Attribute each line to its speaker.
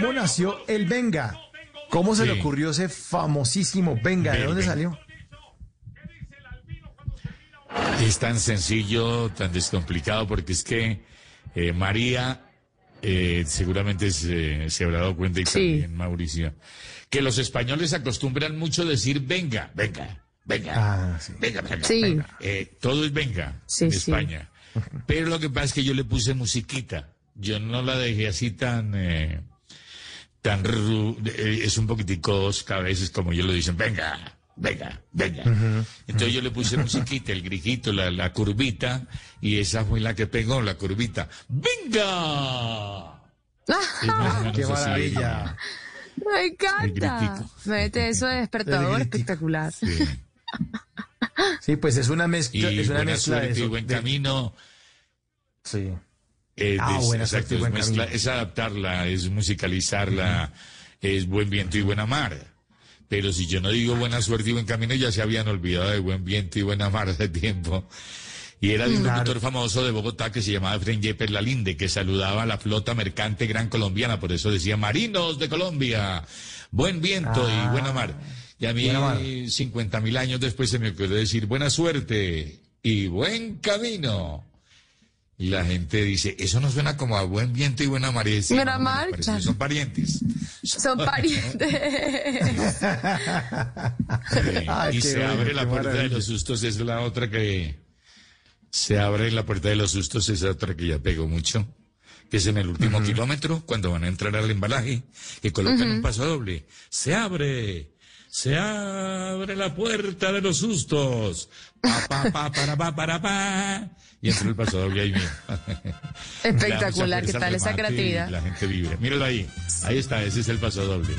Speaker 1: ¿cómo nació el Venga? ¿Cómo se le ocurrió ese famosísimo Venga? ¿De dónde salió?
Speaker 2: Es tan sencillo, tan descomplicado, porque es que eh, María eh, seguramente se, se habrá dado cuenta y
Speaker 3: Sí.
Speaker 2: también Mauricio, que los españoles acostumbran mucho decir venga, venga, venga,
Speaker 1: Ah, sí.
Speaker 2: venga, venga.
Speaker 3: Sí.
Speaker 2: venga. Eh, todo es venga
Speaker 3: Sí,
Speaker 2: en
Speaker 3: sí.
Speaker 2: España. Pero lo que pasa es que yo le puse musiquita. Yo no la dejé así tan... eh, tan es un poquitico osca a veces como ellos lo dicen, venga, venga, venga. Entonces yo le puse musiquita, el grijito, la, la curvita, y esa fue la que pegó, la curvita. ¡Venga!
Speaker 1: ¡Qué maravilla!
Speaker 3: Me encanta. Mete eso de despertador espectacular.
Speaker 2: Sí.
Speaker 1: Sí, pues es una mezcla,
Speaker 2: Y
Speaker 1: es una
Speaker 2: buena
Speaker 1: mezcla de
Speaker 2: y buen
Speaker 1: de-
Speaker 2: camino.
Speaker 1: Sí.
Speaker 2: Eh,
Speaker 1: Ah, buena
Speaker 2: exacto, es, mezcla- es adaptarla, es musicalizarla, es buen viento y buena mar. Pero si yo no digo buena suerte y buen camino, ya se habían olvidado de buen viento y buena mar hace tiempo. Y era de un
Speaker 1: Claro.
Speaker 2: locutor famoso de Bogotá que se llamaba Efraín Yepes Lalinde, que saludaba a la flota mercante gran colombiana, por eso decía Marinos de Colombia, buen viento
Speaker 1: Ah,
Speaker 2: y buena mar. Y a mí,
Speaker 1: buena mar.
Speaker 2: 50 mil años después se me ocurrió decir buena suerte y buen camino. Y la gente dice, eso no suena como a buen viento y buena mar. Y decía,
Speaker 3: Buena
Speaker 2: "No, me
Speaker 3: mar, claro.
Speaker 2: Son parientes.
Speaker 3: Son parientes.
Speaker 2: Sí,
Speaker 1: Ay,
Speaker 2: y se
Speaker 1: bueno,
Speaker 2: abre la puerta de los sustos, es la otra que... Se abre la puerta de los sustos, es otra que ya pegó mucho. Que es en el último kilómetro, cuando van a entrar al embalaje, que colocan un paso doble. Se abre, se abre la puerta de los sustos. Pa, pa, pa, para, pa, para, pa. Y entra el paso doble ahí mismo.
Speaker 3: Espectacular, ¿qué tal esa
Speaker 2: y
Speaker 3: creatividad?
Speaker 2: La gente vive. Míralo ahí. Ahí está, ese es el paso doble.